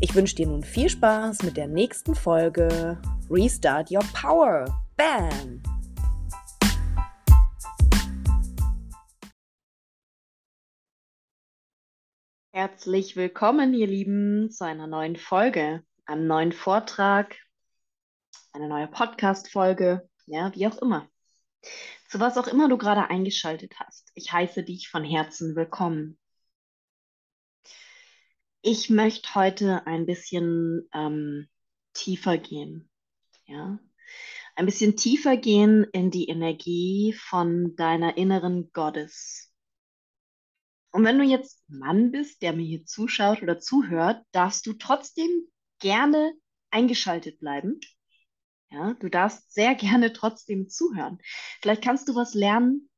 Ich wünsche dir nun viel Spaß mit der nächsten Folge Restart Your Power. Bam! Herzlich willkommen, ihr Lieben, zu einer neuen Folge, einem neuen Vortrag, eine neue Podcast-Folge, ja, wie auch immer. Zu was auch immer du gerade eingeschaltet hast. Ich heiße dich von Herzen willkommen. Ich möchte heute ein bisschen ähm, tiefer gehen, ja, ein bisschen tiefer gehen in die Energie von deiner inneren Goddess. Und wenn du jetzt Mann bist, der mir hier zuschaut oder zuhört, darfst du trotzdem gerne eingeschaltet bleiben. Ja, du darfst sehr gerne trotzdem zuhören. Vielleicht kannst du was lernen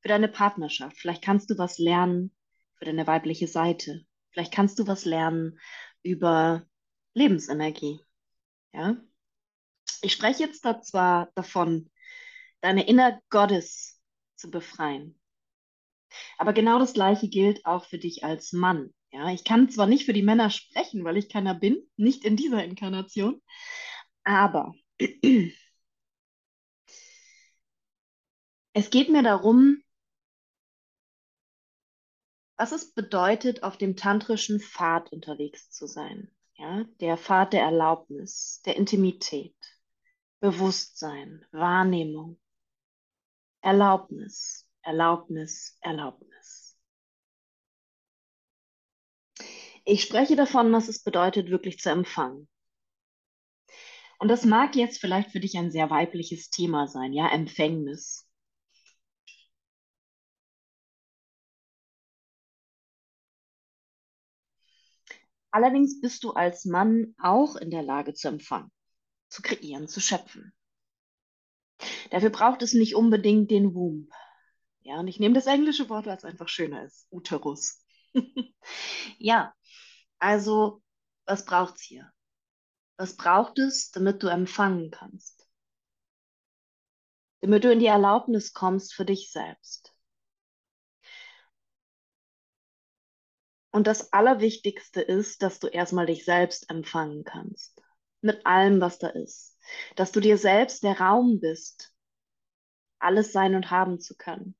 für deine Partnerschaft. Vielleicht kannst du was lernen für deine weibliche Seite. Vielleicht kannst du was lernen über Lebensenergie. Ja? Ich spreche jetzt da zwar davon, deine Inner Goddess zu befreien. Aber genau das Gleiche gilt auch für dich als Mann. Ja, ich kann zwar nicht für die Männer sprechen, weil ich keiner bin, nicht in dieser Inkarnation, aber es geht mir darum, was es bedeutet, auf dem tantrischen Pfad unterwegs zu sein. Ja, der Pfad der Erlaubnis, der Intimität, Bewusstsein, Wahrnehmung, Erlaubnis, Erlaubnis, Erlaubnis. Ich spreche davon, was es bedeutet, wirklich zu empfangen. Und das mag jetzt vielleicht für dich ein sehr weibliches Thema sein, ja, Empfängnis. Allerdings bist du als Mann auch in der Lage zu empfangen, zu kreieren, zu schöpfen. Dafür braucht es nicht unbedingt den Womb, ja, und ich nehme das englische Wort, weil es einfach schöner ist. Uterus. ja, also, was braucht es hier? Was braucht es, damit du empfangen kannst? Damit du in die Erlaubnis kommst für dich selbst. Und das Allerwichtigste ist, dass du erstmal dich selbst empfangen kannst. Mit allem, was da ist. Dass du dir selbst der Raum bist, alles sein und haben zu können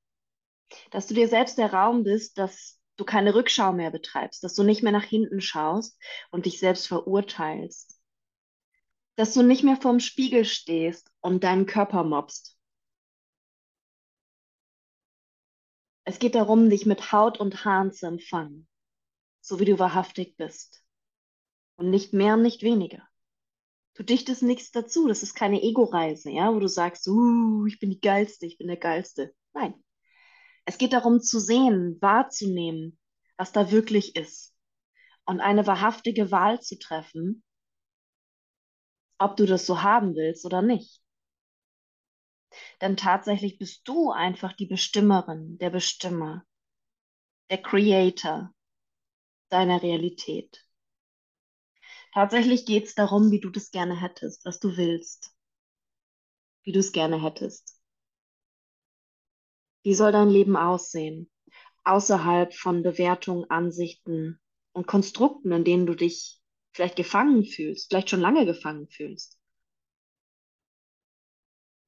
dass du dir selbst der Raum bist, dass du keine Rückschau mehr betreibst, dass du nicht mehr nach hinten schaust und dich selbst verurteilst, dass du nicht mehr vorm Spiegel stehst und deinen Körper mobst. Es geht darum, dich mit Haut und Haaren zu empfangen, so wie du wahrhaftig bist. Und nicht mehr nicht weniger. Du dichtest nichts dazu. Das ist keine Ego-Reise, ja, wo du sagst, uh, ich bin die Geilste, ich bin der Geilste. Nein, es geht darum zu sehen, wahrzunehmen, was da wirklich ist und eine wahrhaftige Wahl zu treffen, ob du das so haben willst oder nicht. Denn tatsächlich bist du einfach die Bestimmerin, der Bestimmer, der Creator deiner Realität. Tatsächlich geht es darum, wie du das gerne hättest, was du willst, wie du es gerne hättest. Wie soll dein Leben aussehen? Außerhalb von Bewertungen, Ansichten und Konstrukten, in denen du dich vielleicht gefangen fühlst, vielleicht schon lange gefangen fühlst.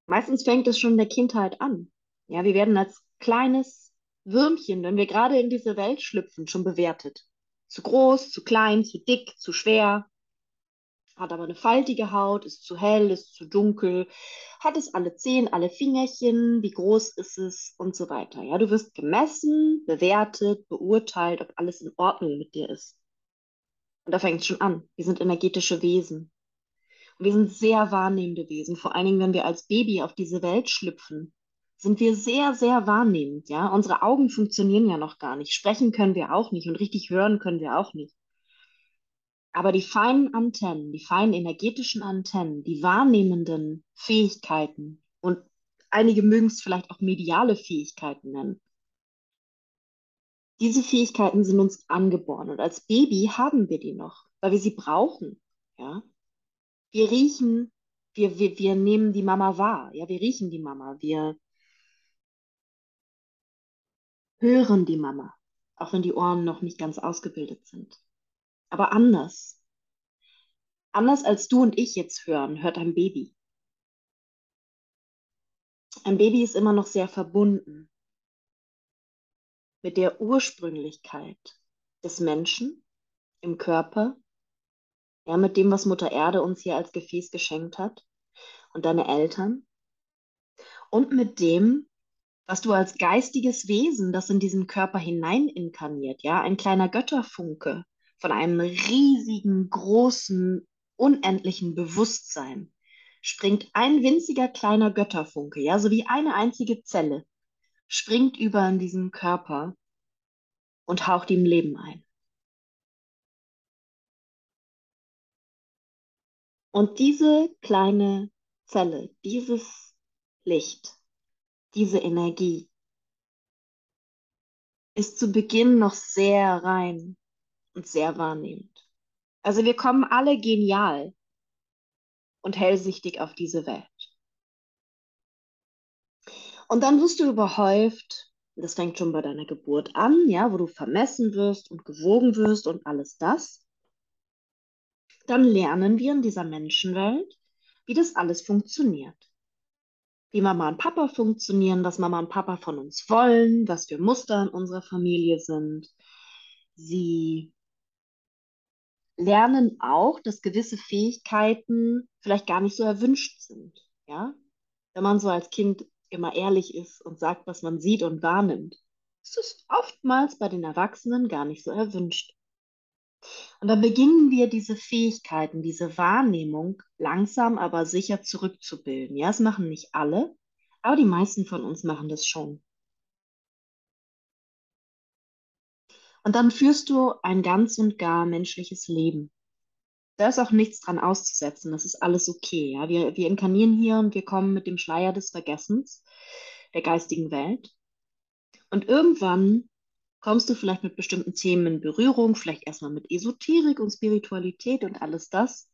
Meistens fängt es schon in der Kindheit an. Ja, wir werden als kleines Würmchen, wenn wir gerade in diese Welt schlüpfen, schon bewertet. Zu groß, zu klein, zu dick, zu schwer, hat aber eine faltige Haut, ist zu hell, ist zu dunkel, hat es alle Zehen, alle Fingerchen, wie groß ist es und so weiter. Ja, du wirst gemessen, bewertet, beurteilt, ob alles in Ordnung mit dir ist. Und da fängt es schon an. Wir sind energetische Wesen. Und wir sind sehr wahrnehmende Wesen. Vor allen Dingen, wenn wir als Baby auf diese Welt schlüpfen, sind wir sehr, sehr wahrnehmend. Ja, unsere Augen funktionieren ja noch gar nicht. Sprechen können wir auch nicht und richtig hören können wir auch nicht. Aber die feinen Antennen, die feinen energetischen Antennen, die wahrnehmenden Fähigkeiten und einige mögen es vielleicht auch mediale Fähigkeiten nennen, diese Fähigkeiten sind uns angeboren und als Baby haben wir die noch, weil wir sie brauchen. Ja? Wir riechen, wir, wir, wir nehmen die Mama wahr, ja, wir riechen die Mama, wir hören die Mama, auch wenn die Ohren noch nicht ganz ausgebildet sind. Aber anders. Anders als du und ich jetzt hören, hört ein Baby. Ein Baby ist immer noch sehr verbunden mit der Ursprünglichkeit des Menschen im Körper, ja, mit dem, was Mutter Erde uns hier als Gefäß geschenkt hat und deine Eltern und mit dem, was du als geistiges Wesen, das in diesen Körper hinein inkarniert, ja, ein kleiner Götterfunke von einem riesigen, großen, unendlichen Bewusstsein, springt ein winziger kleiner Götterfunke, ja, so wie eine einzige Zelle, springt über in diesen Körper und haucht ihm Leben ein. Und diese kleine Zelle, dieses Licht, diese Energie ist zu Beginn noch sehr rein und sehr wahrnehmend. Also wir kommen alle genial und hellsichtig auf diese Welt. Und dann wirst du überhäuft, das fängt schon bei deiner Geburt an, ja, wo du vermessen wirst und gewogen wirst und alles das. Dann lernen wir in dieser Menschenwelt, wie das alles funktioniert. Wie Mama und Papa funktionieren, was Mama und Papa von uns wollen, was für Muster in unserer Familie sind. Sie lernen auch, dass gewisse Fähigkeiten vielleicht gar nicht so erwünscht sind. Ja? Wenn man so als Kind immer ehrlich ist und sagt, was man sieht und wahrnimmt, ist es oftmals bei den Erwachsenen gar nicht so erwünscht. Und dann beginnen wir diese Fähigkeiten, diese Wahrnehmung langsam aber sicher zurückzubilden. Ja, es machen nicht alle, aber die meisten von uns machen das schon. Und dann führst du ein ganz und gar menschliches Leben. Da ist auch nichts dran auszusetzen. Das ist alles okay. Ja? Wir, wir inkarnieren hier und wir kommen mit dem Schleier des Vergessens der geistigen Welt. Und irgendwann kommst du vielleicht mit bestimmten Themen in Berührung, vielleicht erstmal mit Esoterik und Spiritualität und alles das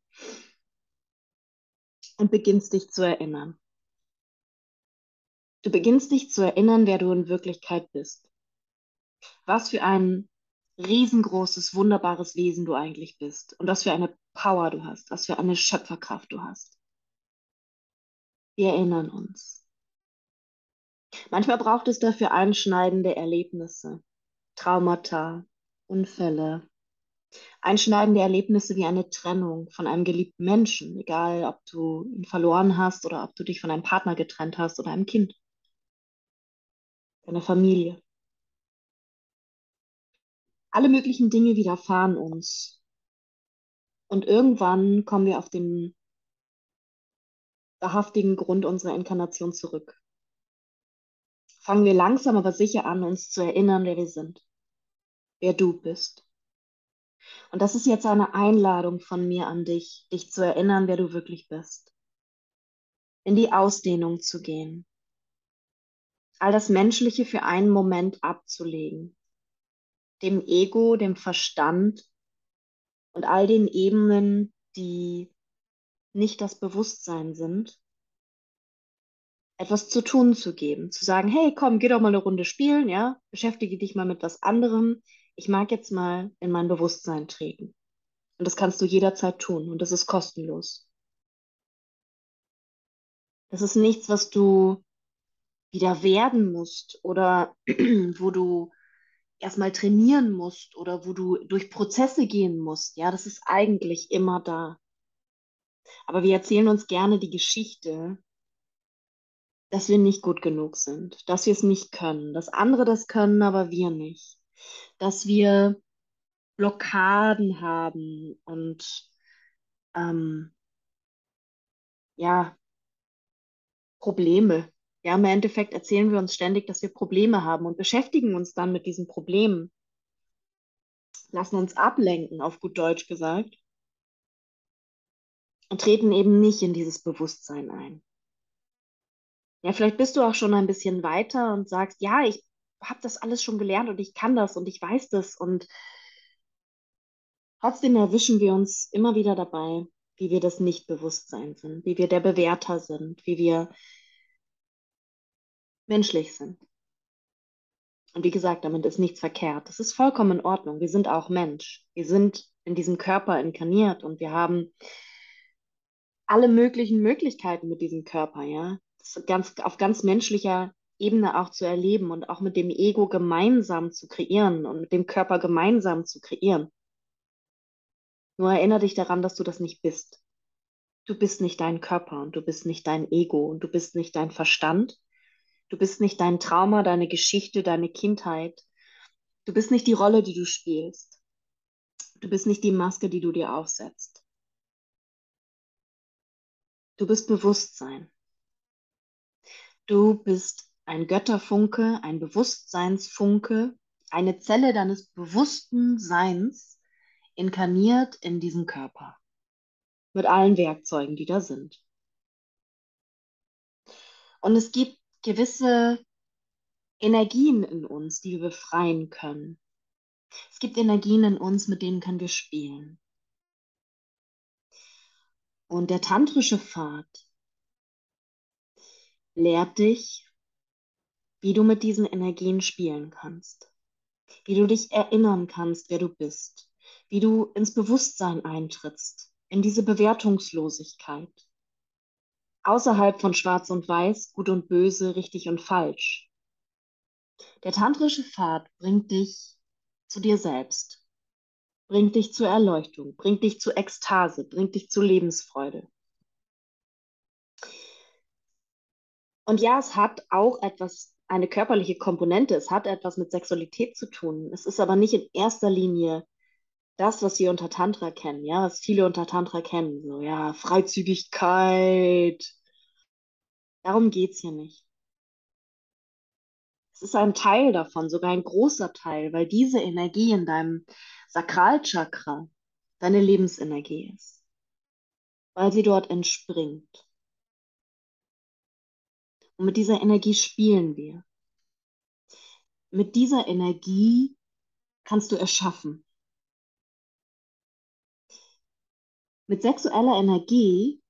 und beginnst dich zu erinnern. Du beginnst dich zu erinnern, wer du in Wirklichkeit bist. Was für ein riesengroßes, wunderbares Wesen du eigentlich bist und was für eine Power du hast, was für eine Schöpferkraft du hast. Wir erinnern uns. Manchmal braucht es dafür einschneidende Erlebnisse, Traumata, Unfälle, einschneidende Erlebnisse wie eine Trennung von einem geliebten Menschen, egal ob du ihn verloren hast oder ob du dich von einem Partner getrennt hast oder einem Kind, deiner Familie. Alle möglichen Dinge widerfahren uns. Und irgendwann kommen wir auf den wahrhaftigen Grund unserer Inkarnation zurück. Fangen wir langsam aber sicher an, uns zu erinnern, wer wir sind, wer du bist. Und das ist jetzt eine Einladung von mir an dich, dich zu erinnern, wer du wirklich bist. In die Ausdehnung zu gehen. All das Menschliche für einen Moment abzulegen dem Ego, dem Verstand und all den Ebenen, die nicht das Bewusstsein sind, etwas zu tun zu geben, zu sagen, hey, komm, geh doch mal eine Runde spielen, ja, beschäftige dich mal mit was anderem. Ich mag jetzt mal in mein Bewusstsein treten. Und das kannst du jederzeit tun und das ist kostenlos. Das ist nichts, was du wieder werden musst oder wo du erstmal trainieren musst oder wo du durch Prozesse gehen musst. Ja, das ist eigentlich immer da. Aber wir erzählen uns gerne die Geschichte, dass wir nicht gut genug sind, dass wir es nicht können, dass andere das können, aber wir nicht, dass wir Blockaden haben und ähm, ja, Probleme, ja, im Endeffekt erzählen wir uns ständig, dass wir Probleme haben und beschäftigen uns dann mit diesen Problemen. Lassen uns ablenken, auf gut Deutsch gesagt. und treten eben nicht in dieses Bewusstsein ein. Ja, vielleicht bist du auch schon ein bisschen weiter und sagst, ja, ich habe das alles schon gelernt und ich kann das und ich weiß das und trotzdem erwischen wir uns immer wieder dabei, wie wir das Nicht-Bewusstsein sind, wie wir der Bewerter sind, wie wir menschlich sind. Und wie gesagt, damit ist nichts verkehrt. Das ist vollkommen in Ordnung. Wir sind auch Mensch. Wir sind in diesem Körper inkarniert und wir haben alle möglichen Möglichkeiten mit diesem Körper, ja. Ganz, auf ganz menschlicher Ebene auch zu erleben und auch mit dem Ego gemeinsam zu kreieren und mit dem Körper gemeinsam zu kreieren. Nur erinnere dich daran, dass du das nicht bist. Du bist nicht dein Körper und du bist nicht dein Ego und du bist nicht dein Verstand. Du bist nicht dein Trauma, deine Geschichte, deine Kindheit. Du bist nicht die Rolle, die du spielst. Du bist nicht die Maske, die du dir aufsetzt. Du bist Bewusstsein. Du bist ein Götterfunke, ein Bewusstseinsfunke, eine Zelle deines bewussten Seins, inkarniert in diesem Körper. Mit allen Werkzeugen, die da sind. Und es gibt gewisse Energien in uns, die wir befreien können. Es gibt Energien in uns, mit denen können wir spielen. Und der tantrische Pfad lehrt dich, wie du mit diesen Energien spielen kannst, wie du dich erinnern kannst, wer du bist, wie du ins Bewusstsein eintrittst, in diese Bewertungslosigkeit, außerhalb von Schwarz und Weiß, Gut und Böse, richtig und falsch. Der tantrische Pfad bringt dich zu dir selbst, bringt dich zur Erleuchtung, bringt dich zu Ekstase, bringt dich zu Lebensfreude. Und ja, es hat auch etwas, eine körperliche Komponente, es hat etwas mit Sexualität zu tun. Es ist aber nicht in erster Linie das, was wir unter Tantra kennen, ja, was viele unter Tantra kennen, so, ja, Freizügigkeit. Darum geht es hier nicht. Es ist ein Teil davon, sogar ein großer Teil, weil diese Energie in deinem Sakralchakra deine Lebensenergie ist, weil sie dort entspringt. Und mit dieser Energie spielen wir. Mit dieser Energie kannst du erschaffen. Mit sexueller Energie,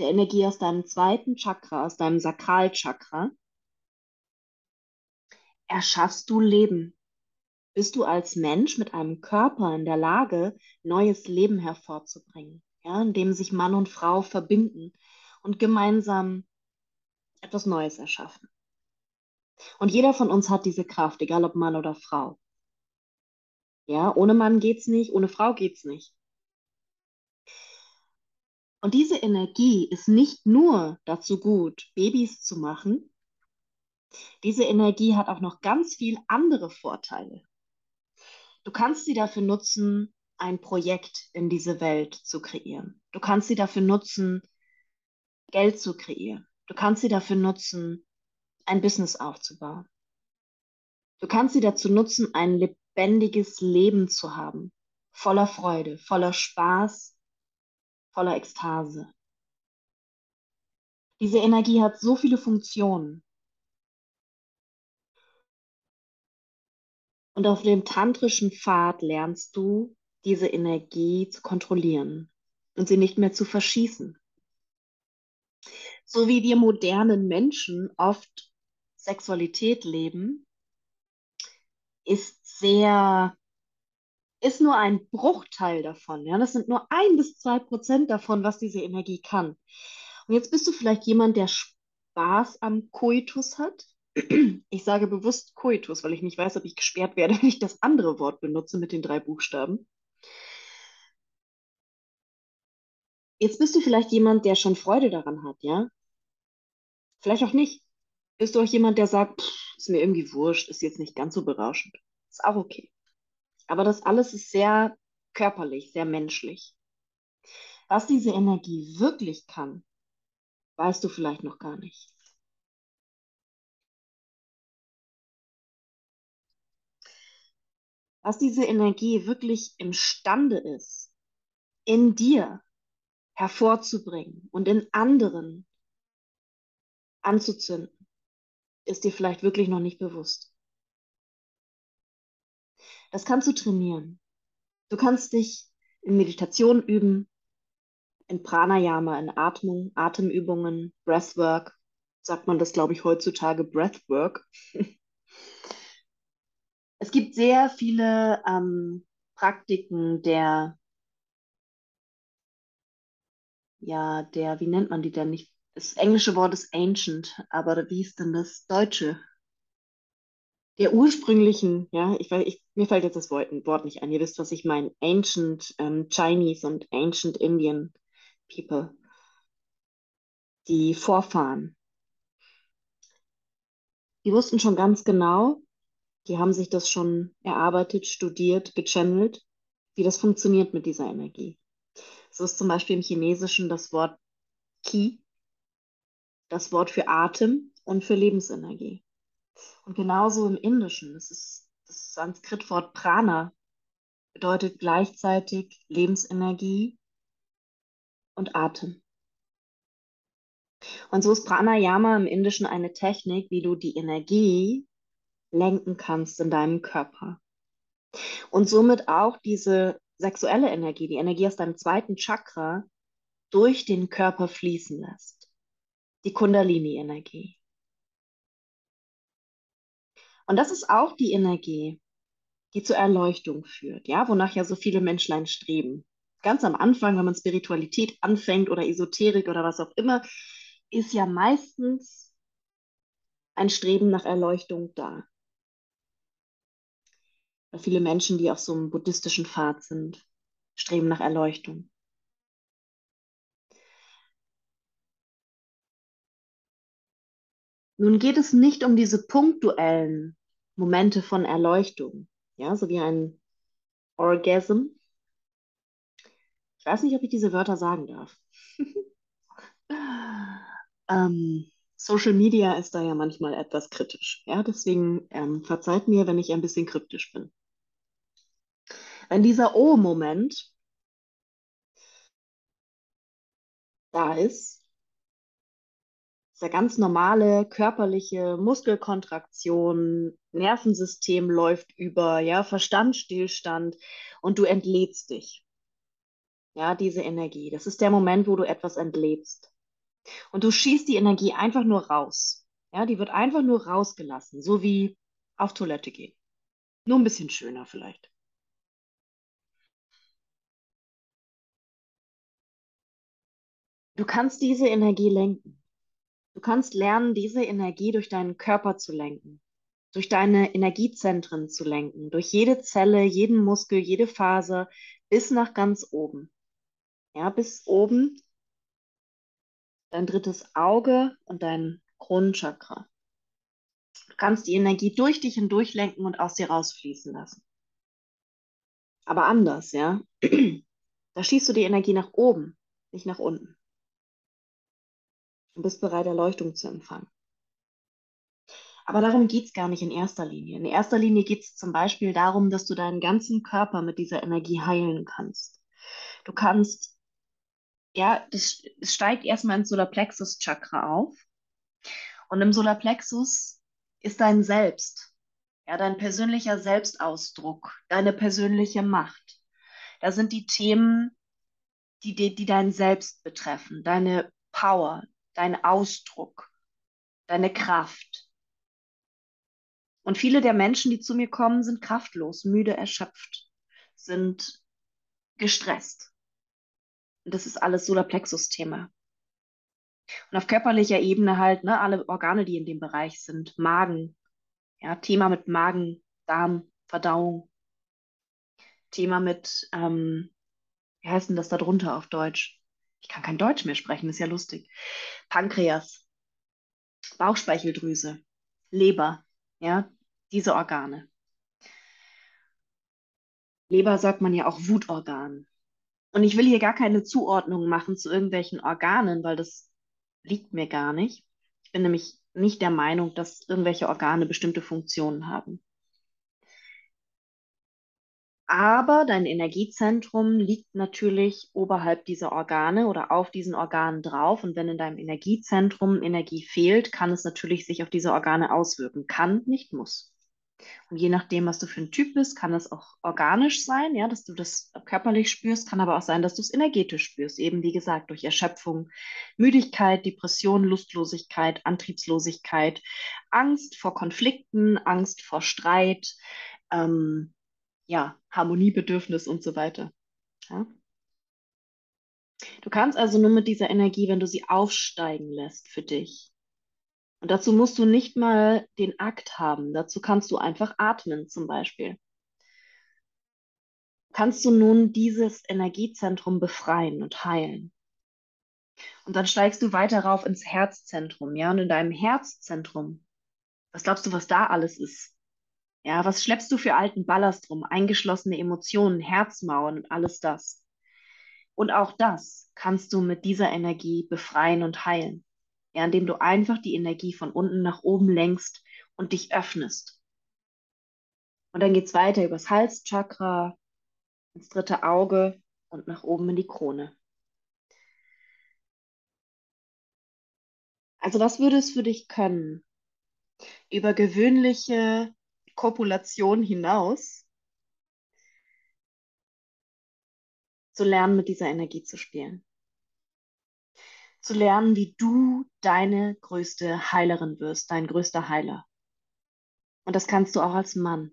der Energie aus deinem zweiten Chakra, aus deinem Sakralchakra, erschaffst du Leben. Bist du als Mensch mit einem Körper in der Lage, neues Leben hervorzubringen, ja, in dem sich Mann und Frau verbinden und gemeinsam etwas Neues erschaffen. Und jeder von uns hat diese Kraft, egal ob Mann oder Frau. Ja, ohne Mann geht's nicht, ohne Frau geht's nicht. Und diese Energie ist nicht nur dazu gut, Babys zu machen. Diese Energie hat auch noch ganz viel andere Vorteile. Du kannst sie dafür nutzen, ein Projekt in diese Welt zu kreieren. Du kannst sie dafür nutzen, Geld zu kreieren. Du kannst sie dafür nutzen, ein Business aufzubauen. Du kannst sie dazu nutzen, ein lebendiges Leben zu haben, voller Freude, voller Spaß, voller Ekstase. Diese Energie hat so viele Funktionen. Und auf dem tantrischen Pfad lernst du, diese Energie zu kontrollieren und sie nicht mehr zu verschießen so wie wir modernen Menschen oft Sexualität leben, ist sehr, ist nur ein Bruchteil davon. Ja? Das sind nur ein bis zwei Prozent davon, was diese Energie kann. Und jetzt bist du vielleicht jemand, der Spaß am Koitus hat. Ich sage bewusst Koitus, weil ich nicht weiß, ob ich gesperrt werde, wenn ich das andere Wort benutze mit den drei Buchstaben. Jetzt bist du vielleicht jemand, der schon Freude daran hat, ja? Vielleicht auch nicht. Bist du auch jemand, der sagt, pff, ist mir irgendwie wurscht, ist jetzt nicht ganz so berauschend. Ist auch okay. Aber das alles ist sehr körperlich, sehr menschlich. Was diese Energie wirklich kann, weißt du vielleicht noch gar nicht. Was diese Energie wirklich imstande ist, in dir hervorzubringen und in anderen anzuzünden, ist dir vielleicht wirklich noch nicht bewusst. Das kannst du trainieren. Du kannst dich in Meditation üben, in Pranayama, in Atmung, Atemübungen, Breathwork, sagt man das, glaube ich, heutzutage Breathwork. es gibt sehr viele ähm, Praktiken der, ja, der, wie nennt man die denn nicht? Das englische Wort ist ancient, aber wie ist denn das deutsche? Der ursprünglichen, ja, ich, ich, mir fällt jetzt das Wort, Wort nicht ein, ihr wisst, was ich meine. Ancient ähm, Chinese und Ancient Indian People. Die Vorfahren. Die wussten schon ganz genau, die haben sich das schon erarbeitet, studiert, gechannelt, wie das funktioniert mit dieser Energie. So ist zum Beispiel im Chinesischen das Wort Qi, das Wort für Atem und für Lebensenergie. Und genauso im Indischen, das ist das Sanskritwort Prana, bedeutet gleichzeitig Lebensenergie und Atem. Und so ist Pranayama im Indischen eine Technik, wie du die Energie lenken kannst in deinem Körper. Und somit auch diese sexuelle Energie, die Energie aus deinem zweiten Chakra, durch den Körper fließen lässt. Die Kundalini-Energie. Und das ist auch die Energie, die zur Erleuchtung führt, ja, wonach ja so viele Menschlein streben. Ganz am Anfang, wenn man Spiritualität anfängt oder Esoterik oder was auch immer, ist ja meistens ein Streben nach Erleuchtung da. Viele Menschen, die auf so einem buddhistischen Pfad sind, streben nach Erleuchtung. Nun geht es nicht um diese punktuellen Momente von Erleuchtung, ja, so wie ein Orgasm. Ich weiß nicht, ob ich diese Wörter sagen darf. ähm, Social Media ist da ja manchmal etwas kritisch. Ja, deswegen ähm, verzeiht mir, wenn ich ein bisschen kryptisch bin. Wenn dieser O-Moment da ist, ist ja ganz normale körperliche Muskelkontraktion, Nervensystem läuft über, ja, Verstandsstillstand und du entlädst dich. Ja, diese Energie. Das ist der Moment, wo du etwas entlädst. Und du schießt die Energie einfach nur raus. Ja, die wird einfach nur rausgelassen, so wie auf Toilette gehen. Nur ein bisschen schöner vielleicht. Du kannst diese Energie lenken. Du kannst lernen, diese Energie durch deinen Körper zu lenken, durch deine Energiezentren zu lenken, durch jede Zelle, jeden Muskel, jede Faser bis nach ganz oben. Ja, bis oben dein drittes Auge und dein Kronenchakra. Du kannst die Energie durch dich hindurch lenken und aus dir rausfließen lassen. Aber anders, ja. Da schießt du die Energie nach oben, nicht nach unten. Du bist bereit, Erleuchtung zu empfangen. Aber darum geht es gar nicht in erster Linie. In erster Linie geht es zum Beispiel darum, dass du deinen ganzen Körper mit dieser Energie heilen kannst. Du kannst ja, das steigt erstmal ins Solarplexus-Chakra auf. Und im Solarplexus ist dein Selbst, ja, dein persönlicher Selbstausdruck, deine persönliche Macht. Da sind die Themen, die, die, die dein Selbst betreffen, deine Power, dein Ausdruck, deine Kraft. Und viele der Menschen, die zu mir kommen, sind kraftlos, müde, erschöpft, sind gestresst. Und das ist alles Solarplexus-Thema. Und auf körperlicher Ebene halt, ne, alle Organe, die in dem Bereich sind. Magen, ja, Thema mit Magen, Darm, Verdauung. Thema mit, ähm, wie heißt denn das da drunter auf Deutsch? Ich kann kein Deutsch mehr sprechen, ist ja lustig. Pankreas, Bauchspeicheldrüse, Leber, ja, diese Organe. Leber sagt man ja auch Wutorgan. Und ich will hier gar keine Zuordnung machen zu irgendwelchen Organen, weil das liegt mir gar nicht. Ich bin nämlich nicht der Meinung, dass irgendwelche Organe bestimmte Funktionen haben. Aber dein Energiezentrum liegt natürlich oberhalb dieser Organe oder auf diesen Organen drauf. Und wenn in deinem Energiezentrum Energie fehlt, kann es natürlich sich auf diese Organe auswirken. Kann, nicht muss. Und je nachdem, was du für ein Typ bist, kann es auch organisch sein, ja, dass du das körperlich spürst, kann aber auch sein, dass du es energetisch spürst, eben wie gesagt, durch Erschöpfung, Müdigkeit, Depression, Lustlosigkeit, Antriebslosigkeit, Angst vor Konflikten, Angst vor Streit, ähm, ja, Harmoniebedürfnis und so weiter. Ja? Du kannst also nur mit dieser Energie, wenn du sie aufsteigen lässt für dich, und dazu musst du nicht mal den Akt haben. Dazu kannst du einfach atmen zum Beispiel. Kannst du nun dieses Energiezentrum befreien und heilen. Und dann steigst du weiter rauf ins Herzzentrum, ja, und in deinem Herzzentrum, was glaubst du, was da alles ist? Ja, was schleppst du für alten Ballast rum? Eingeschlossene Emotionen, Herzmauern und alles das. Und auch das kannst du mit dieser Energie befreien und heilen ja, indem du einfach die Energie von unten nach oben lenkst und dich öffnest. Und dann geht es weiter übers Halschakra, ins dritte Auge und nach oben in die Krone. Also was würde es für dich können, über gewöhnliche Kopulation hinaus zu lernen, mit dieser Energie zu spielen? zu lernen, wie du deine größte Heilerin wirst, dein größter Heiler. Und das kannst du auch als Mann.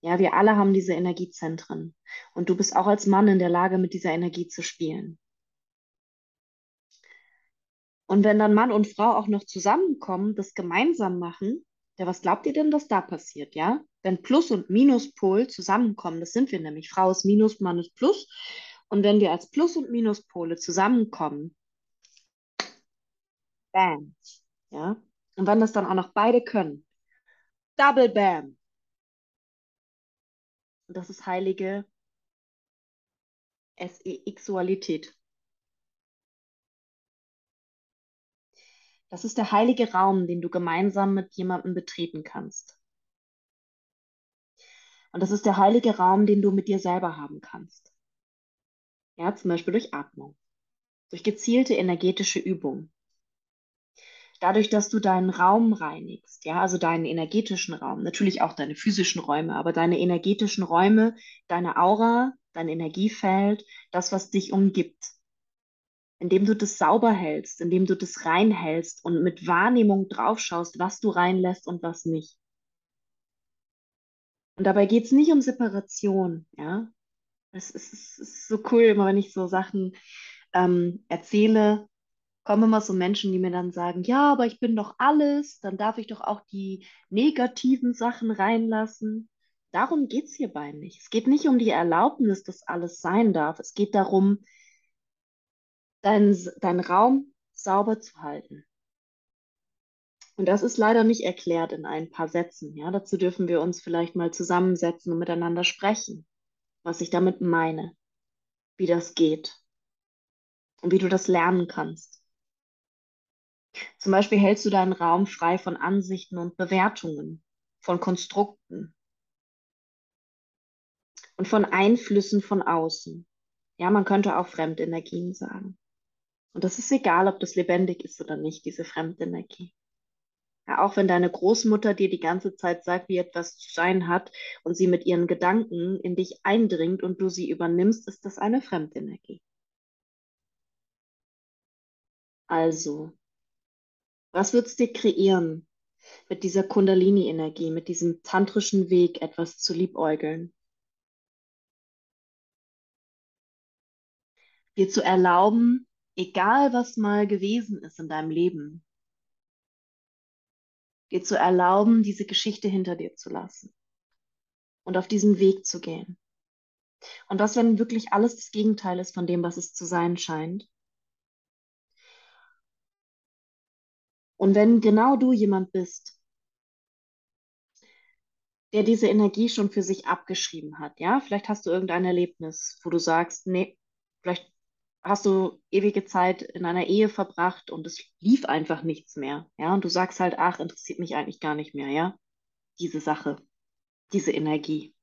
Ja, wir alle haben diese Energiezentren. Und du bist auch als Mann in der Lage, mit dieser Energie zu spielen. Und wenn dann Mann und Frau auch noch zusammenkommen, das gemeinsam machen, ja, was glaubt ihr denn, dass da passiert, ja? Wenn Plus- und Minuspol zusammenkommen, das sind wir nämlich, Frau ist Minus, Mann ist Plus. Und wenn wir als Plus- und Minuspole zusammenkommen, Bam. Ja. Und wenn das dann auch noch beide können, Double Bam. Und das ist heilige Sexualität. Das ist der heilige Raum, den du gemeinsam mit jemandem betreten kannst. Und das ist der heilige Raum, den du mit dir selber haben kannst. Ja, zum Beispiel durch Atmung, durch gezielte energetische Übungen dadurch, dass du deinen Raum reinigst, ja, also deinen energetischen Raum, natürlich auch deine physischen Räume, aber deine energetischen Räume, deine Aura, dein Energiefeld, das, was dich umgibt, indem du das sauber hältst, indem du das reinhältst und mit Wahrnehmung draufschaust, was du reinlässt und was nicht. Und dabei geht es nicht um Separation, ja. Es ist, es ist so cool, immer wenn ich so Sachen ähm, erzähle, kommen immer so Menschen, die mir dann sagen, ja, aber ich bin doch alles, dann darf ich doch auch die negativen Sachen reinlassen. Darum geht es hierbei nicht. Es geht nicht um die Erlaubnis, dass alles sein darf. Es geht darum, deinen dein Raum sauber zu halten. Und das ist leider nicht erklärt in ein paar Sätzen. Ja, dazu dürfen wir uns vielleicht mal zusammensetzen und miteinander sprechen, was ich damit meine, wie das geht und wie du das lernen kannst. Zum Beispiel hältst du deinen Raum frei von Ansichten und Bewertungen, von Konstrukten und von Einflüssen von außen. Ja, man könnte auch Fremdenergien sagen. Und das ist egal, ob das lebendig ist oder nicht, diese Fremdenergie. Ja, auch wenn deine Großmutter dir die ganze Zeit sagt, wie etwas zu sein hat und sie mit ihren Gedanken in dich eindringt und du sie übernimmst, ist das eine Fremdenergie. Also, was wird es dir kreieren, mit dieser Kundalini-Energie, mit diesem tantrischen Weg etwas zu liebäugeln? Dir zu erlauben, egal was mal gewesen ist in deinem Leben, dir zu erlauben, diese Geschichte hinter dir zu lassen und auf diesen Weg zu gehen. Und was, wenn wirklich alles das Gegenteil ist von dem, was es zu sein scheint? Und wenn genau du jemand bist, der diese Energie schon für sich abgeschrieben hat, ja, vielleicht hast du irgendein Erlebnis, wo du sagst, nee, vielleicht hast du ewige Zeit in einer Ehe verbracht und es lief einfach nichts mehr, ja, und du sagst halt, ach, interessiert mich eigentlich gar nicht mehr, ja, diese Sache, diese Energie.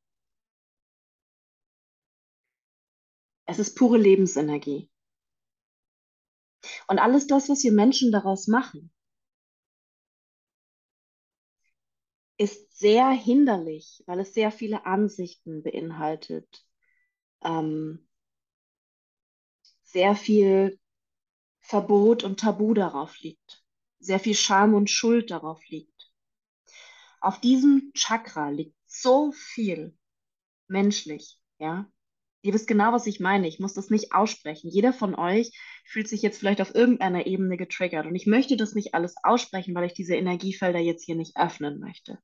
Es ist pure Lebensenergie. Und alles das, was wir Menschen daraus machen, ist sehr hinderlich, weil es sehr viele Ansichten beinhaltet, ähm, sehr viel Verbot und Tabu darauf liegt, sehr viel Scham und Schuld darauf liegt. Auf diesem Chakra liegt so viel menschlich, ja. Ihr wisst genau, was ich meine. Ich muss das nicht aussprechen. Jeder von euch fühlt sich jetzt vielleicht auf irgendeiner Ebene getriggert. Und ich möchte das nicht alles aussprechen, weil ich diese Energiefelder jetzt hier nicht öffnen möchte.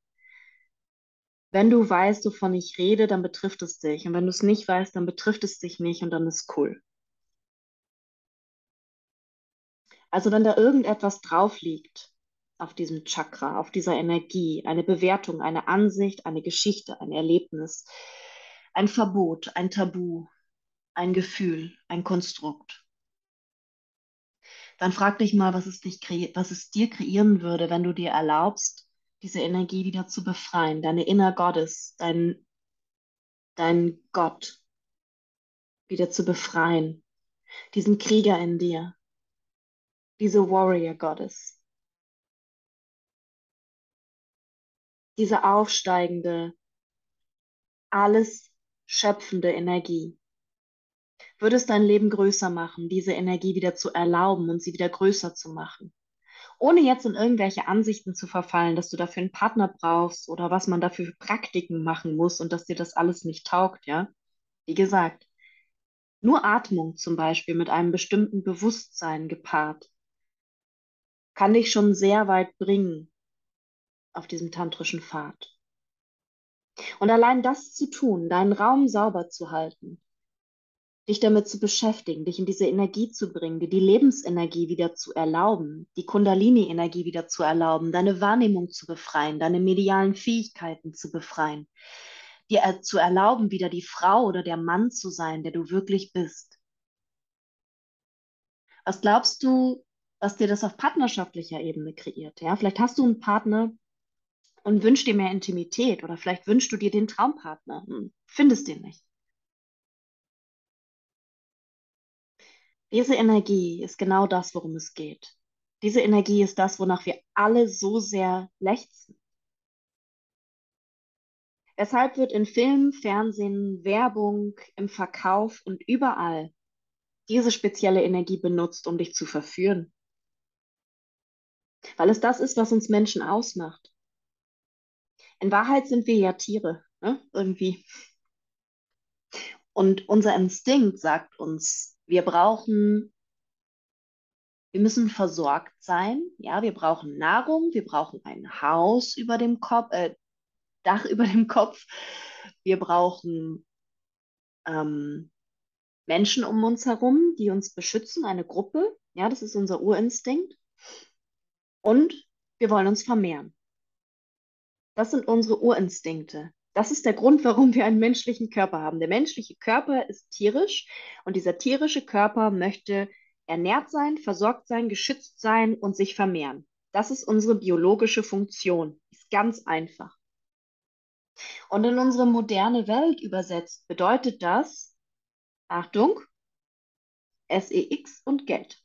Wenn du weißt, wovon ich rede, dann betrifft es dich. Und wenn du es nicht weißt, dann betrifft es dich nicht und dann ist cool. Also wenn da irgendetwas drauf liegt auf diesem Chakra, auf dieser Energie, eine Bewertung, eine Ansicht, eine Geschichte, ein Erlebnis, ein Verbot, ein Tabu, ein Gefühl, ein Konstrukt, dann frag dich mal, was es, dich was es dir kreieren würde, wenn du dir erlaubst, diese Energie wieder zu befreien, deine Inner Goddess, dein, dein Gott wieder zu befreien, diesen Krieger in dir, diese Warrior Goddess, diese aufsteigende, alles schöpfende Energie. Würde es dein Leben größer machen, diese Energie wieder zu erlauben und sie wieder größer zu machen? Ohne jetzt in irgendwelche Ansichten zu verfallen, dass du dafür einen Partner brauchst oder was man dafür für Praktiken machen muss und dass dir das alles nicht taugt, ja? Wie gesagt, nur Atmung zum Beispiel mit einem bestimmten Bewusstsein gepaart kann dich schon sehr weit bringen auf diesem tantrischen Pfad. Und allein das zu tun, deinen Raum sauber zu halten, dich damit zu beschäftigen, dich in diese Energie zu bringen, dir die Lebensenergie wieder zu erlauben, die Kundalini-Energie wieder zu erlauben, deine Wahrnehmung zu befreien, deine medialen Fähigkeiten zu befreien, dir zu erlauben, wieder die Frau oder der Mann zu sein, der du wirklich bist. Was glaubst du, was dir das auf partnerschaftlicher Ebene kreiert? Ja, vielleicht hast du einen Partner und wünschst dir mehr Intimität oder vielleicht wünschst du dir den Traumpartner, hm, findest den nicht. Diese Energie ist genau das, worum es geht. Diese Energie ist das, wonach wir alle so sehr lechzen. Weshalb wird in Film, Fernsehen, Werbung, im Verkauf und überall diese spezielle Energie benutzt, um dich zu verführen? Weil es das ist, was uns Menschen ausmacht. In Wahrheit sind wir ja Tiere, ne? irgendwie. Und unser Instinkt sagt uns, wir brauchen, wir müssen versorgt sein. Ja, wir brauchen Nahrung, wir brauchen ein Haus über dem Kopf, äh, Dach über dem Kopf. Wir brauchen ähm, Menschen um uns herum, die uns beschützen, eine Gruppe. Ja, das ist unser Urinstinkt. Und wir wollen uns vermehren. Das sind unsere Urinstinkte. Das ist der Grund, warum wir einen menschlichen Körper haben. Der menschliche Körper ist tierisch und dieser tierische Körper möchte ernährt sein, versorgt sein, geschützt sein und sich vermehren. Das ist unsere biologische Funktion. Ist ganz einfach. Und in unsere moderne Welt übersetzt bedeutet das, Achtung, SEX und Geld.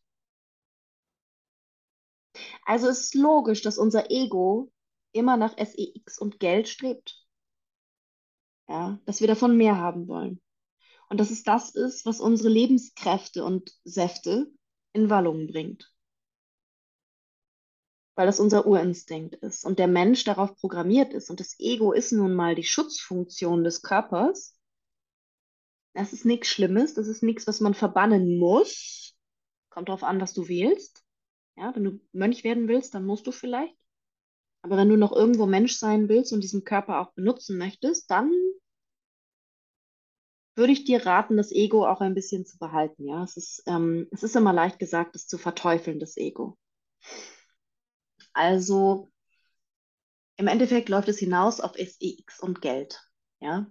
Also ist logisch, dass unser Ego immer nach SEX und Geld strebt. Ja, dass wir davon mehr haben wollen. Und dass es das ist, was unsere Lebenskräfte und Säfte in Wallung bringt. Weil das unser Urinstinkt ist und der Mensch darauf programmiert ist. Und das Ego ist nun mal die Schutzfunktion des Körpers. Das ist nichts Schlimmes, das ist nichts, was man verbannen muss. Kommt darauf an, was du wählst. Ja, wenn du Mönch werden willst, dann musst du vielleicht. Aber wenn du noch irgendwo Mensch sein willst und diesen Körper auch benutzen möchtest, dann würde ich dir raten, das Ego auch ein bisschen zu behalten. Ja, es ist, ähm, es ist immer leicht gesagt, das zu verteufeln, das Ego. Also im Endeffekt läuft es hinaus auf SEX und Geld. Ja,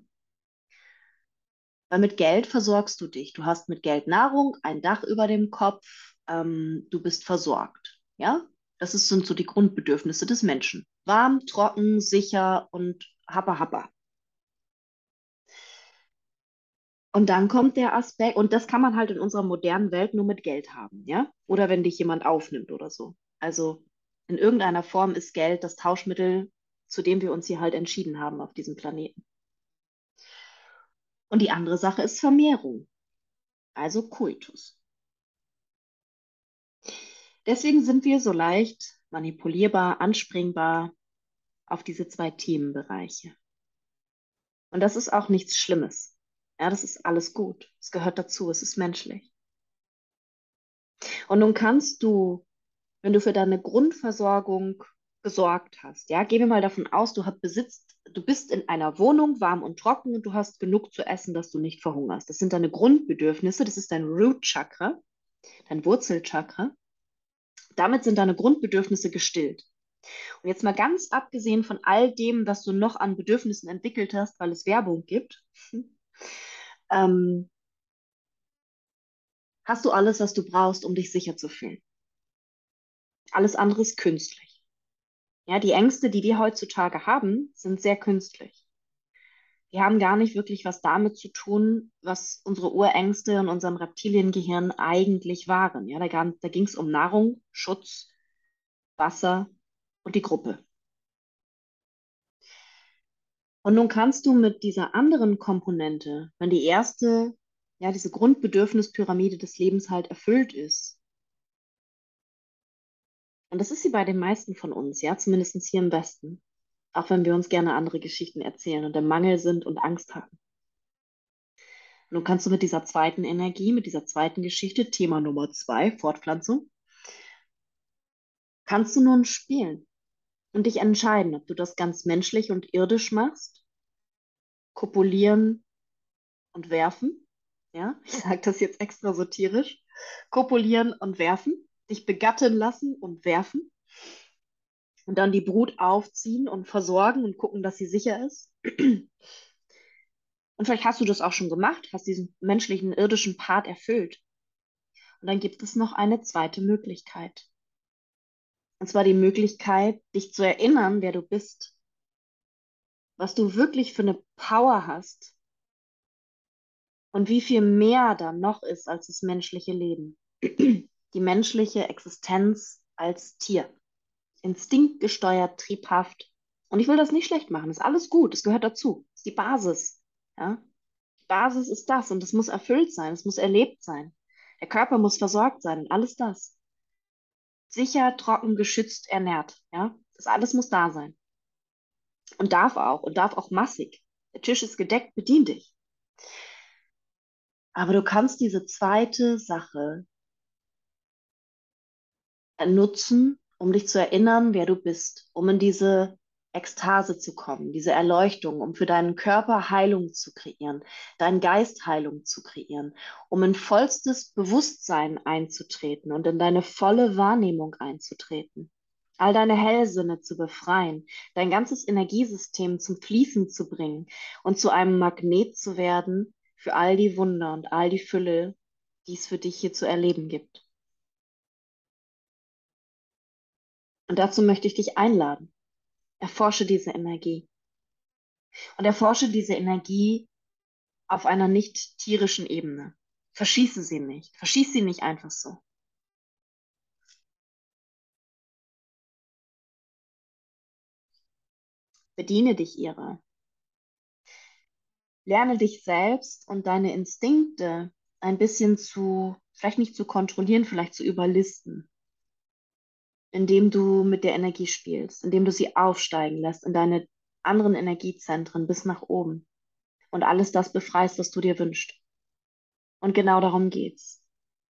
weil mit Geld versorgst du dich. Du hast mit Geld Nahrung, ein Dach über dem Kopf, ähm, du bist versorgt. Ja, das ist, sind so die Grundbedürfnisse des Menschen. Warm, trocken, sicher und happa happa. Und dann kommt der Aspekt, und das kann man halt in unserer modernen Welt nur mit Geld haben, ja? Oder wenn dich jemand aufnimmt oder so. Also in irgendeiner Form ist Geld das Tauschmittel, zu dem wir uns hier halt entschieden haben auf diesem Planeten. Und die andere Sache ist Vermehrung, also Kultus. Deswegen sind wir so leicht manipulierbar, anspringbar auf diese zwei Themenbereiche. Und das ist auch nichts Schlimmes. Ja, das ist alles gut. Es gehört dazu. Es ist menschlich. Und nun kannst du, wenn du für deine Grundversorgung gesorgt hast, ja, gehen wir mal davon aus, du hast besitzt, du bist in einer Wohnung, warm und trocken und du hast genug zu essen, dass du nicht verhungerst. Das sind deine Grundbedürfnisse. Das ist dein Root Chakra, dein Wurzelchakra. Damit sind deine Grundbedürfnisse gestillt. Und jetzt mal ganz abgesehen von all dem, was du noch an Bedürfnissen entwickelt hast, weil es Werbung gibt, ähm, hast du alles, was du brauchst, um dich sicher zu fühlen. Alles andere ist künstlich. Ja, die Ängste, die wir heutzutage haben, sind sehr künstlich. Die haben gar nicht wirklich was damit zu tun, was unsere Urängste in unserem Reptiliengehirn eigentlich waren. Ja, da, da ging es um Nahrung, Schutz, Wasser und die Gruppe. Und nun kannst du mit dieser anderen Komponente, wenn die erste, ja, diese Grundbedürfnispyramide des Lebens halt erfüllt ist, und das ist sie bei den meisten von uns, ja, zumindest hier im Westen, auch wenn wir uns gerne andere Geschichten erzählen und im Mangel sind und Angst haben. Nun kannst du mit dieser zweiten Energie, mit dieser zweiten Geschichte, Thema Nummer zwei, Fortpflanzung, kannst du nun spielen und dich entscheiden, ob du das ganz menschlich und irdisch machst, kopulieren und werfen. Ja, ich sage das jetzt extra satirisch. Kopulieren und werfen, dich begatten lassen und werfen. Und dann die Brut aufziehen und versorgen und gucken, dass sie sicher ist. Und vielleicht hast du das auch schon gemacht, hast diesen menschlichen, irdischen Part erfüllt. Und dann gibt es noch eine zweite Möglichkeit. Und zwar die Möglichkeit, dich zu erinnern, wer du bist, was du wirklich für eine Power hast und wie viel mehr da noch ist als das menschliche Leben. Die menschliche Existenz als Tier. Instinktgesteuert, triebhaft. Und ich will das nicht schlecht machen. ist alles gut. Es gehört dazu. Das ist die Basis. Ja? Die Basis ist das und es muss erfüllt sein. Es muss erlebt sein. Der Körper muss versorgt sein und alles das sicher, trocken, geschützt, ernährt. Ja, das alles muss da sein. Und darf auch und darf auch massig. Der Tisch ist gedeckt, bedien dich. Aber du kannst diese zweite Sache nutzen, um dich zu erinnern, wer du bist, um in diese Ekstase zu kommen, diese Erleuchtung, um für deinen Körper Heilung zu kreieren, deinen Geist Heilung zu kreieren, um in vollstes Bewusstsein einzutreten und in deine volle Wahrnehmung einzutreten, all deine Hellsinne zu befreien, dein ganzes Energiesystem zum Fließen zu bringen und zu einem Magnet zu werden für all die Wunder und all die Fülle, die es für dich hier zu erleben gibt. Und dazu möchte ich dich einladen. Erforsche diese Energie. Und erforsche diese Energie auf einer nicht tierischen Ebene. Verschieße sie nicht. Verschieße sie nicht einfach so. Bediene dich ihrer. Lerne dich selbst und deine Instinkte ein bisschen zu, vielleicht nicht zu kontrollieren, vielleicht zu überlisten indem du mit der Energie spielst, indem du sie aufsteigen lässt in deine anderen Energiezentren bis nach oben und alles das befreist, was du dir wünschst. Und genau darum geht's.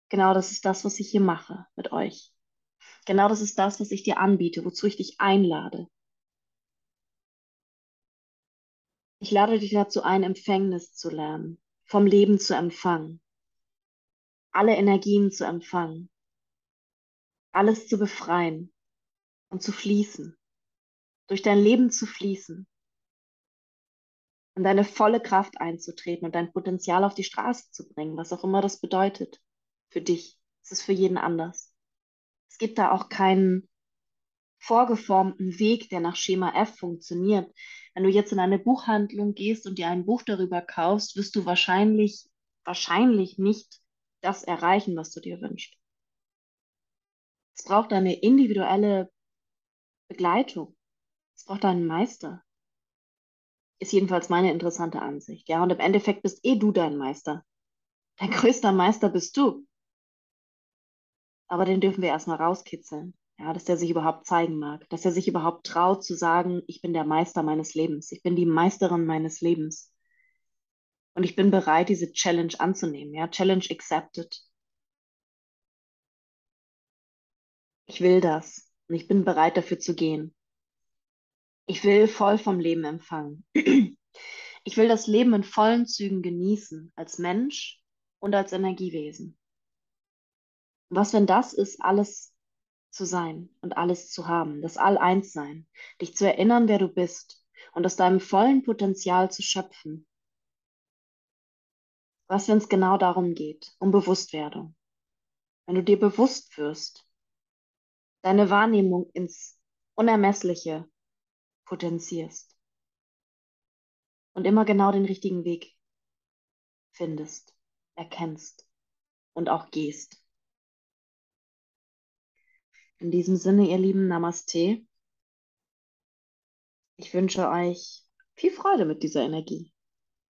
Genau das ist das, was ich hier mache mit euch. Genau das ist das, was ich dir anbiete, wozu ich dich einlade. Ich lade dich dazu ein, Empfängnis zu lernen, vom Leben zu empfangen, alle Energien zu empfangen, alles zu befreien und zu fließen, durch dein Leben zu fließen und deine volle Kraft einzutreten und dein Potenzial auf die Straße zu bringen, was auch immer das bedeutet für dich. Es ist für jeden anders. Es gibt da auch keinen vorgeformten Weg, der nach Schema F funktioniert. Wenn du jetzt in eine Buchhandlung gehst und dir ein Buch darüber kaufst, wirst du wahrscheinlich, wahrscheinlich nicht das erreichen, was du dir wünschst. Es braucht eine individuelle Begleitung. Es braucht einen Meister. Ist jedenfalls meine interessante Ansicht. Ja, und im Endeffekt bist eh du dein Meister. Dein größter Meister bist du. Aber den dürfen wir erstmal rauskitzeln. Ja, dass der sich überhaupt zeigen mag, dass er sich überhaupt traut zu sagen, ich bin der Meister meines Lebens, ich bin die Meisterin meines Lebens. Und ich bin bereit, diese Challenge anzunehmen. Ja, Challenge accepted. Ich will das und ich bin bereit dafür zu gehen. Ich will voll vom Leben empfangen. Ich will das Leben in vollen Zügen genießen, als Mensch und als Energiewesen. Was, wenn das ist, alles zu sein und alles zu haben, das All-Eins-Sein, dich zu erinnern, wer du bist und aus deinem vollen Potenzial zu schöpfen? Was, wenn es genau darum geht, um Bewusstwerdung? Wenn du dir bewusst wirst, deine Wahrnehmung ins Unermessliche potenzierst und immer genau den richtigen Weg findest, erkennst und auch gehst. In diesem Sinne, ihr lieben Namaste. Ich wünsche euch viel Freude mit dieser Energie.